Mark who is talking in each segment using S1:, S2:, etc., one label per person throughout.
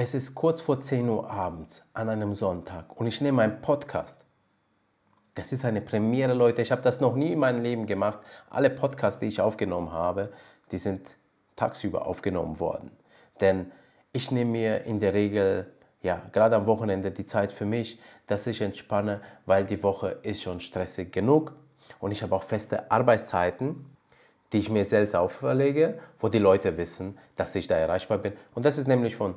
S1: Es ist kurz vor 10 Uhr abends an einem Sonntag und ich nehme einen Podcast. Das ist eine Premiere, Leute. Ich habe das noch nie in meinem Leben gemacht. Alle Podcasts, die ich aufgenommen habe, die sind tagsüber aufgenommen worden. Denn ich nehme mir in der Regel, ja, gerade am Wochenende die Zeit für mich, dass ich entspanne, weil die Woche ist schon stressig genug und ich habe auch feste Arbeitszeiten, die ich mir selbst auferlege, wo die Leute wissen, dass ich da erreichbar bin. Und das ist nämlich von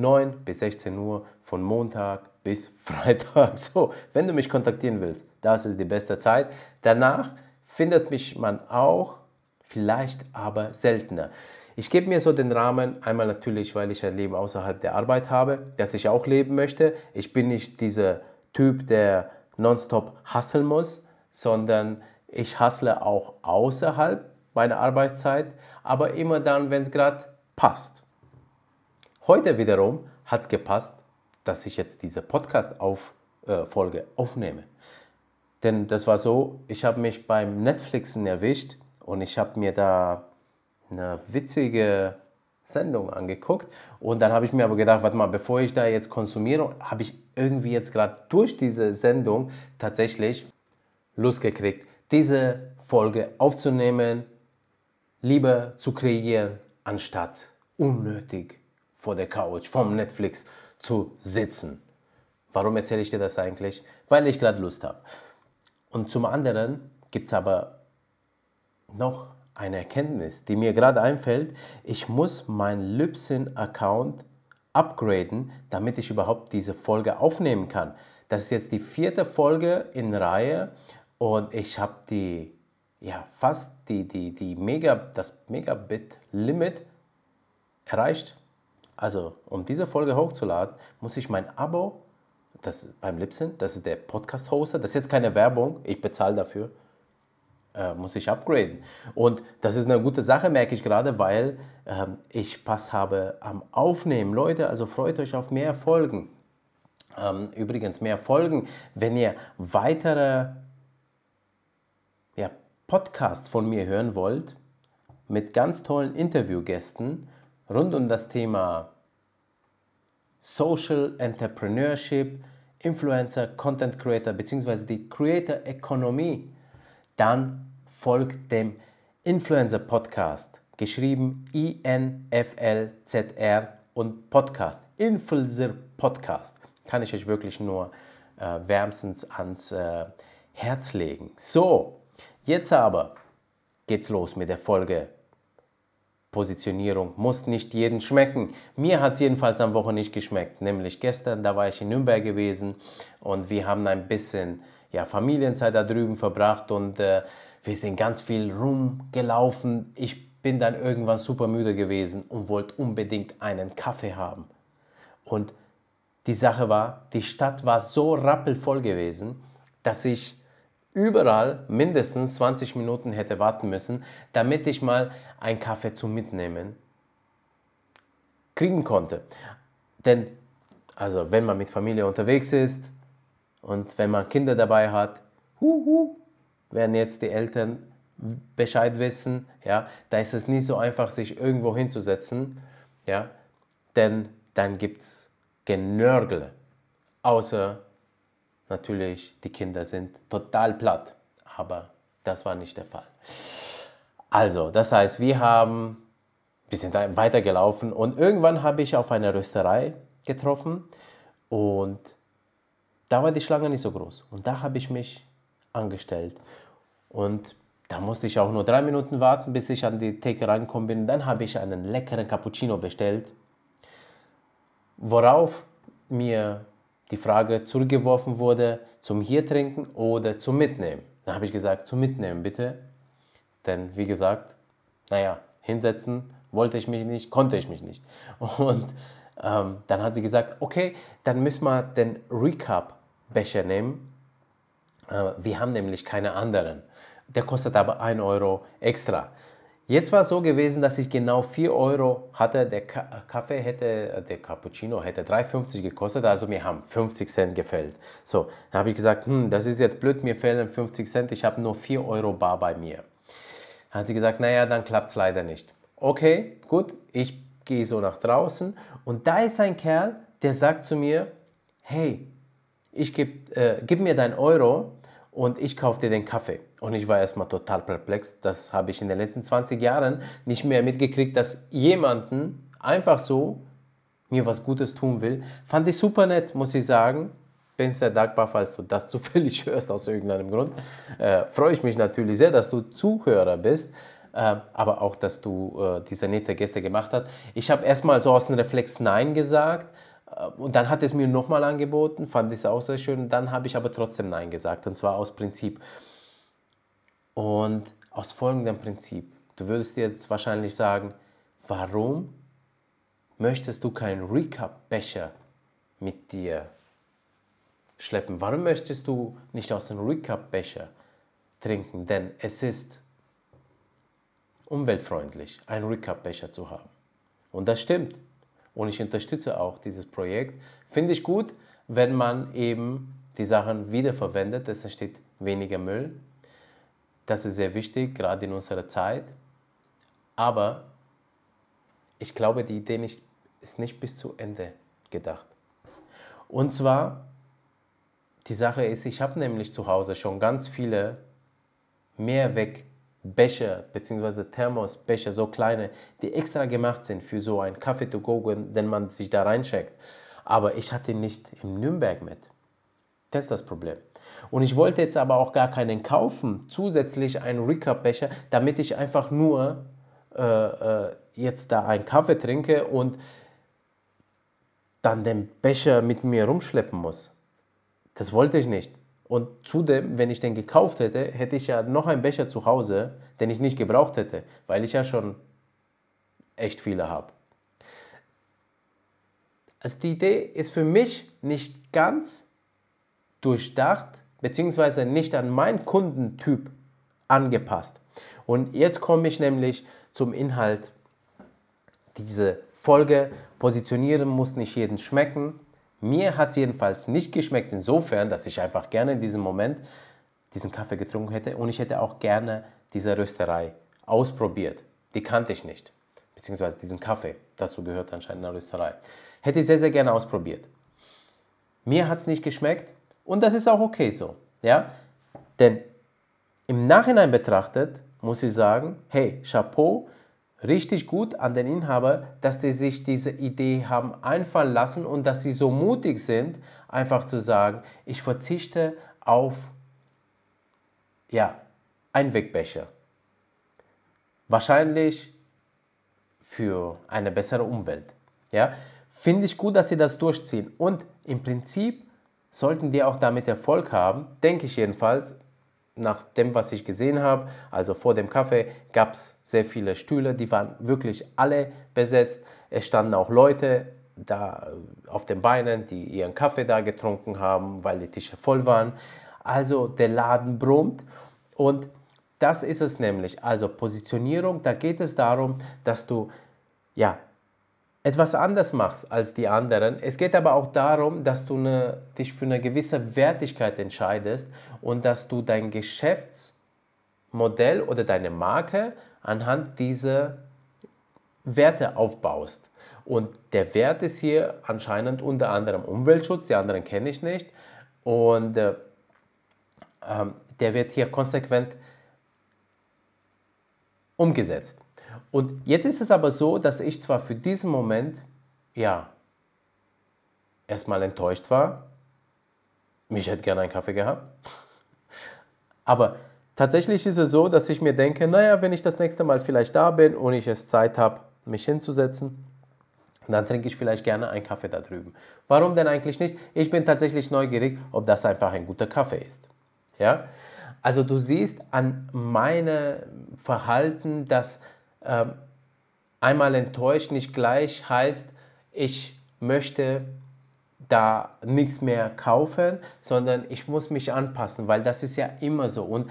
S1: 9 bis 16 Uhr, von Montag bis Freitag. So, wenn du mich kontaktieren willst, das ist die beste Zeit. Danach findet mich man auch, vielleicht aber seltener. Ich gebe mir so den Rahmen, einmal natürlich, weil ich ein Leben außerhalb der Arbeit habe, das ich auch leben möchte. Ich bin nicht dieser Typ, der nonstop hasseln muss, sondern ich hassle auch außerhalb meiner Arbeitszeit, aber immer dann, wenn es gerade passt. Heute wiederum hat es gepasst, dass ich jetzt diese Podcast-Folge äh, aufnehme. Denn das war so, ich habe mich beim Netflixen erwischt und ich habe mir da eine witzige Sendung angeguckt und dann habe ich mir aber gedacht, warte mal, bevor ich da jetzt konsumiere, habe ich irgendwie jetzt gerade durch diese Sendung tatsächlich Lust gekriegt, diese Folge aufzunehmen, lieber zu kreieren, anstatt unnötig vor der Couch, vom Netflix zu sitzen. Warum erzähle ich dir das eigentlich? Weil ich gerade Lust habe. Und zum anderen gibt es aber noch eine Erkenntnis, die mir gerade einfällt. Ich muss meinen Libsyn-Account upgraden, damit ich überhaupt diese Folge aufnehmen kann. Das ist jetzt die vierte Folge in Reihe und ich habe die, ja, fast die, die, die Mega, das Megabit-Limit erreicht. Also, um diese Folge hochzuladen, muss ich mein Abo, das beim Libsyn, das ist der Podcast-Hoster, das ist jetzt keine Werbung, ich bezahle dafür, äh, muss ich upgraden. Und das ist eine gute Sache, merke ich gerade, weil ähm, ich Spaß habe am Aufnehmen. Leute, also freut euch auf mehr Folgen. Ähm, übrigens, mehr Folgen, wenn ihr weitere ja, Podcasts von mir hören wollt, mit ganz tollen Interviewgästen rund um das Thema Social Entrepreneurship, Influencer, Content Creator bzw. die Creator Economy, dann folgt dem Influencer Podcast, geschrieben I-N-F-L-Z-R und Podcast, Influencer Podcast. Kann ich euch wirklich nur äh, wärmstens ans äh, Herz legen. So, jetzt aber geht's los mit der Folge Positionierung muss nicht jedem schmecken. Mir hat es jedenfalls am Woche nicht geschmeckt. Nämlich gestern, da war ich in Nürnberg gewesen und wir haben ein bisschen ja, Familienzeit da drüben verbracht und äh, wir sind ganz viel rumgelaufen. Ich bin dann irgendwann super müde gewesen und wollte unbedingt einen Kaffee haben. Und die Sache war, die Stadt war so rappelvoll gewesen, dass ich überall mindestens 20 Minuten hätte warten müssen, damit ich mal einen Kaffee zum Mitnehmen kriegen konnte. Denn, also wenn man mit Familie unterwegs ist und wenn man Kinder dabei hat, huhu, werden jetzt die Eltern Bescheid wissen, ja, da ist es nicht so einfach, sich irgendwo hinzusetzen, ja, denn dann gibt es Genörgel, außer natürlich, die Kinder sind total platt. Aber das war nicht der Fall. Also, das heißt, wir haben ein bisschen weitergelaufen und irgendwann habe ich auf eine Rösterei getroffen und da war die Schlange nicht so groß. Und da habe ich mich angestellt. Und da musste ich auch nur drei Minuten warten, bis ich an die Theke reingekommen bin. Dann habe ich einen leckeren Cappuccino bestellt, worauf mir die Frage zurückgeworfen wurde, zum hier trinken oder zum Mitnehmen. Dann habe ich gesagt, zum Mitnehmen bitte. Denn wie gesagt, naja, hinsetzen wollte ich mich nicht, konnte ich mich nicht. Und ähm, dann hat sie gesagt, okay, dann müssen wir den Recap-Becher nehmen. Äh, wir haben nämlich keine anderen. Der kostet aber 1 Euro extra. Jetzt war es so gewesen, dass ich genau 4 Euro hatte. Der Kaffee hätte, der Cappuccino hätte 3,50 gekostet, also mir haben 50 Cent gefällt. So, dann habe ich gesagt, hm, das ist jetzt blöd, mir fehlen 50 Cent, ich habe nur 4 Euro bar bei mir. Dann hat sie gesagt, naja, dann klappt es leider nicht. Okay, gut, ich gehe so nach draußen und da ist ein Kerl, der sagt zu mir, hey, ich geb, äh, gib mir dein Euro und ich kaufe dir den Kaffee. Und ich war erstmal total perplex. Das habe ich in den letzten 20 Jahren nicht mehr mitgekriegt, dass jemanden einfach so mir was Gutes tun will. Fand ich super nett, muss ich sagen. Bin sehr dankbar, falls du das zufällig hörst aus irgendeinem Grund. Äh, Freue ich mich natürlich sehr, dass du Zuhörer bist. Äh, aber auch, dass du äh, diese nette Gäste gemacht hast. Ich habe erstmal so aus dem Reflex Nein gesagt und dann hat es mir nochmal angeboten, fand ich es auch sehr schön. Dann habe ich aber trotzdem Nein gesagt und zwar aus Prinzip. Und aus folgendem Prinzip. Du würdest dir jetzt wahrscheinlich sagen, warum möchtest du keinen Recap-Becher mit dir schleppen? Warum möchtest du nicht aus dem Recap-Becher trinken? Denn es ist umweltfreundlich, einen Recap-Becher zu haben. Und das stimmt. Und ich unterstütze auch dieses Projekt. Finde ich gut, wenn man eben die Sachen wiederverwendet. Es entsteht weniger Müll. Das ist sehr wichtig, gerade in unserer Zeit. Aber ich glaube, die Idee nicht, ist nicht bis zu Ende gedacht. Und zwar, die Sache ist, ich habe nämlich zu Hause schon ganz viele Mehrweg Becher bzw. Thermosbecher, so kleine, die extra gemacht sind für so einen Kaffee to go, den man sich da reincheckt. Aber ich hatte ihn nicht in Nürnberg mit. Das ist das Problem. Und ich wollte jetzt aber auch gar keinen kaufen, zusätzlich einen Recap-Becher, damit ich einfach nur äh, äh, jetzt da einen Kaffee trinke und dann den Becher mit mir rumschleppen muss. Das wollte ich nicht. Und zudem, wenn ich den gekauft hätte, hätte ich ja noch einen Becher zu Hause, den ich nicht gebraucht hätte, weil ich ja schon echt viele habe. Also die Idee ist für mich nicht ganz durchdacht, beziehungsweise nicht an meinen Kundentyp angepasst. Und jetzt komme ich nämlich zum Inhalt. Diese Folge positionieren muss nicht jeden schmecken. Mir hat es jedenfalls nicht geschmeckt, insofern, dass ich einfach gerne in diesem Moment diesen Kaffee getrunken hätte und ich hätte auch gerne diese Rösterei ausprobiert. Die kannte ich nicht, beziehungsweise diesen Kaffee. Dazu gehört anscheinend eine Rösterei. Hätte ich sehr, sehr gerne ausprobiert. Mir hat es nicht geschmeckt und das ist auch okay so. Ja? Denn im Nachhinein betrachtet muss ich sagen, hey, Chapeau, richtig gut an den Inhaber, dass die sich diese Idee haben einfallen lassen und dass sie so mutig sind, einfach zu sagen, ich verzichte auf ja, Einwegbecher. Wahrscheinlich für eine bessere Umwelt. Ja? Finde ich gut, dass sie das durchziehen. Und im Prinzip sollten die auch damit Erfolg haben, denke ich jedenfalls, nach dem, was ich gesehen habe, also vor dem Kaffee, gab es sehr viele Stühle, die waren wirklich alle besetzt. Es standen auch Leute da auf den Beinen, die ihren Kaffee da getrunken haben, weil die Tische voll waren. Also der Laden brummt und das ist es nämlich. Also Positionierung, da geht es darum, dass du ja etwas anders machst als die anderen. Es geht aber auch darum, dass du eine, dich für eine gewisse Wertigkeit entscheidest und dass du dein Geschäftsmodell oder deine Marke anhand dieser Werte aufbaust. Und der Wert ist hier anscheinend unter anderem Umweltschutz, die anderen kenne ich nicht. Und äh, ähm, der wird hier konsequent umgesetzt. Und jetzt ist es aber so, dass ich zwar für diesen Moment, ja, erstmal enttäuscht war. Mich hätte gerne einen Kaffee gehabt. Aber tatsächlich ist es so, dass ich mir denke, naja, wenn ich das nächste Mal vielleicht da bin und ich es Zeit habe, mich hinzusetzen, dann trinke ich vielleicht gerne einen Kaffee da drüben. Warum denn eigentlich nicht? Ich bin tatsächlich neugierig, ob das einfach ein guter Kaffee ist. Ja? Also du siehst an meinem Verhalten, dass ähm, einmal enttäuscht nicht gleich heißt, ich möchte da nichts mehr kaufen, sondern ich muss mich anpassen, weil das ist ja immer so. Und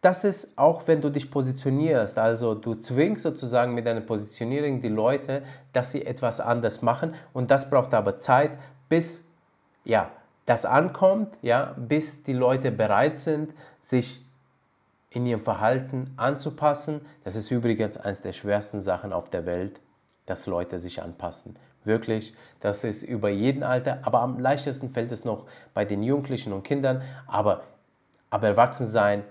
S1: das ist auch, wenn du dich positionierst, also du zwingst sozusagen mit deiner Positionierung die Leute, dass sie etwas anders machen und das braucht aber Zeit, bis ja, das ankommt, ja, bis die Leute bereit sind, sich in ihrem Verhalten anzupassen. Das ist übrigens eines der schwersten Sachen auf der Welt, dass Leute sich anpassen. Wirklich, das ist über jeden Alter, aber am leichtesten fällt es noch bei den Jugendlichen und Kindern. Aber, aber Erwachsensein,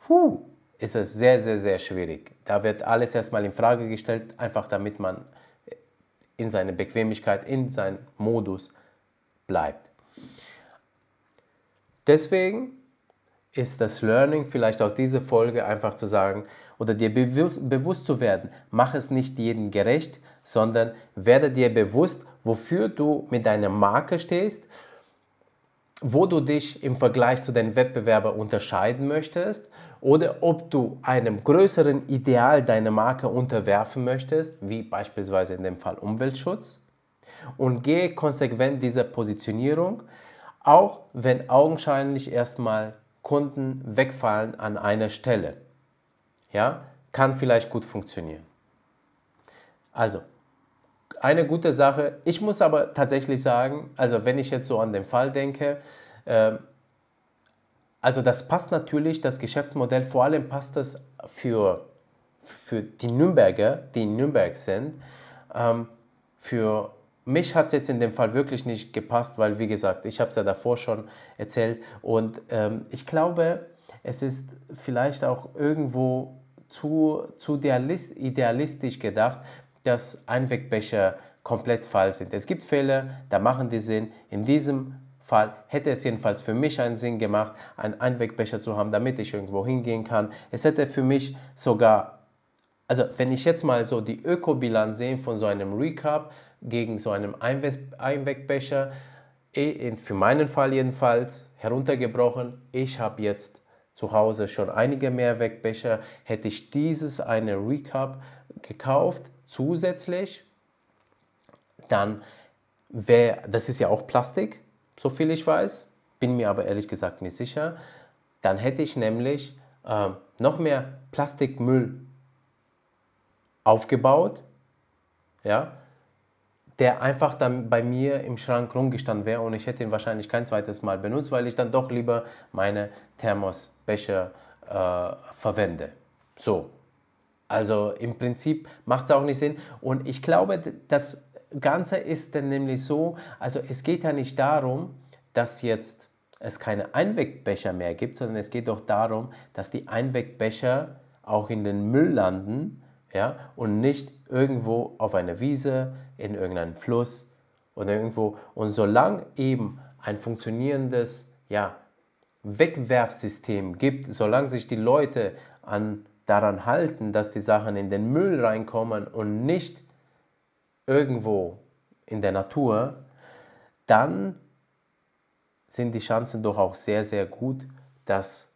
S1: puh, ist es sehr, sehr, sehr schwierig. Da wird alles erstmal in Frage gestellt, einfach damit man in seiner Bequemlichkeit, in seinem Modus bleibt. Deswegen ist das Learning vielleicht aus dieser Folge einfach zu sagen oder dir bewusst, bewusst zu werden, mach es nicht jedem gerecht, sondern werde dir bewusst, wofür du mit deiner Marke stehst, wo du dich im Vergleich zu deinen Wettbewerbern unterscheiden möchtest oder ob du einem größeren Ideal deiner Marke unterwerfen möchtest, wie beispielsweise in dem Fall Umweltschutz. Und gehe konsequent dieser Positionierung, auch wenn augenscheinlich erstmal Kunden wegfallen an einer Stelle. Ja, kann vielleicht gut funktionieren. Also, eine gute Sache. Ich muss aber tatsächlich sagen, also wenn ich jetzt so an den Fall denke, äh, also das passt natürlich, das Geschäftsmodell, vor allem passt das für, für die Nürnberger, die in Nürnberg sind. Ähm, für mich hat es jetzt in dem Fall wirklich nicht gepasst, weil wie gesagt, ich habe es ja davor schon erzählt und ähm, ich glaube, es ist vielleicht auch irgendwo zu, zu idealistisch gedacht, dass Einwegbecher komplett falsch sind. Es gibt Fälle, da machen die Sinn. In diesem Fall hätte es jedenfalls für mich einen Sinn gemacht, einen Einwegbecher zu haben, damit ich irgendwo hingehen kann. Es hätte für mich sogar, also wenn ich jetzt mal so die Ökobilanz sehe von so einem Recap gegen so einem Einwegbecher, eh, für meinen Fall jedenfalls heruntergebrochen, ich habe jetzt zu Hause schon einige Mehrwegbecher, hätte ich dieses eine Recap gekauft, zusätzlich, dann wäre, das ist ja auch Plastik, so viel ich weiß, bin mir aber ehrlich gesagt nicht sicher, dann hätte ich nämlich äh, noch mehr Plastikmüll aufgebaut, ja, der einfach dann bei mir im Schrank rumgestanden wäre und ich hätte ihn wahrscheinlich kein zweites Mal benutzt, weil ich dann doch lieber meine Thermosbecher äh, verwende. So, also im Prinzip macht es auch nicht Sinn. Und ich glaube, das Ganze ist dann nämlich so, also es geht ja nicht darum, dass jetzt es keine Einwegbecher mehr gibt, sondern es geht doch darum, dass die Einwegbecher auch in den Müll landen ja, und nicht irgendwo auf einer Wiese, in irgendeinem Fluss oder irgendwo. Und solange eben ein funktionierendes ja, Wegwerfsystem gibt, solange sich die Leute an daran halten, dass die Sachen in den Müll reinkommen und nicht irgendwo in der Natur, dann sind die Chancen doch auch sehr, sehr gut, dass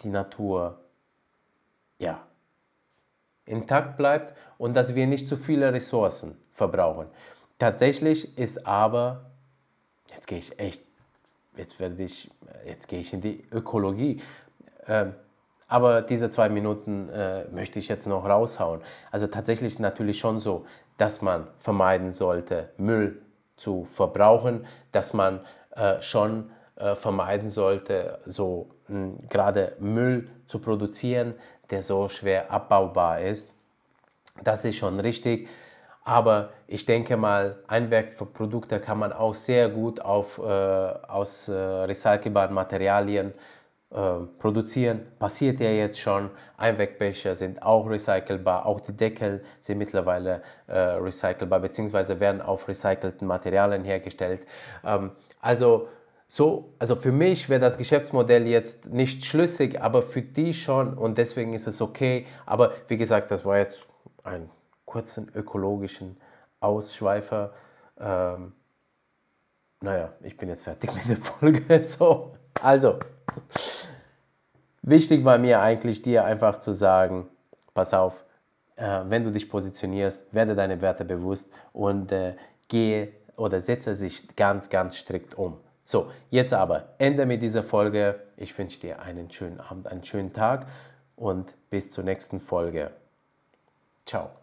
S1: die Natur ja, intakt bleibt und dass wir nicht zu viele Ressourcen verbrauchen. Tatsächlich ist aber, jetzt gehe ich echt, jetzt werde ich, jetzt gehe ich in die Ökologie. Ähm, aber diese zwei Minuten äh, möchte ich jetzt noch raushauen. Also tatsächlich natürlich schon so, dass man vermeiden sollte, Müll zu verbrauchen, dass man äh, schon äh, vermeiden sollte, so gerade Müll zu produzieren, der so schwer abbaubar ist. Das ist schon richtig. Aber ich denke mal, Einwegprodukte kann man auch sehr gut auf, äh, aus äh, recycelbaren Materialien äh, produzieren. Passiert ja jetzt schon. Einwegbecher sind auch recycelbar. Auch die Deckel sind mittlerweile äh, recycelbar bzw. werden auf recycelten Materialien hergestellt. Ähm, also so, also für mich wäre das Geschäftsmodell jetzt nicht schlüssig, aber für die schon und deswegen ist es okay. Aber wie gesagt, das war jetzt ein kurzen ökologischen Ausschweifer. Ähm, naja, ich bin jetzt fertig mit der Folge. So, also. Wichtig war mir eigentlich dir einfach zu sagen, pass auf, äh, wenn du dich positionierst, werde deine Werte bewusst und äh, gehe oder setze sich ganz, ganz strikt um. So, jetzt aber Ende mit dieser Folge. Ich wünsche dir einen schönen Abend, einen schönen Tag und bis zur nächsten Folge. Ciao.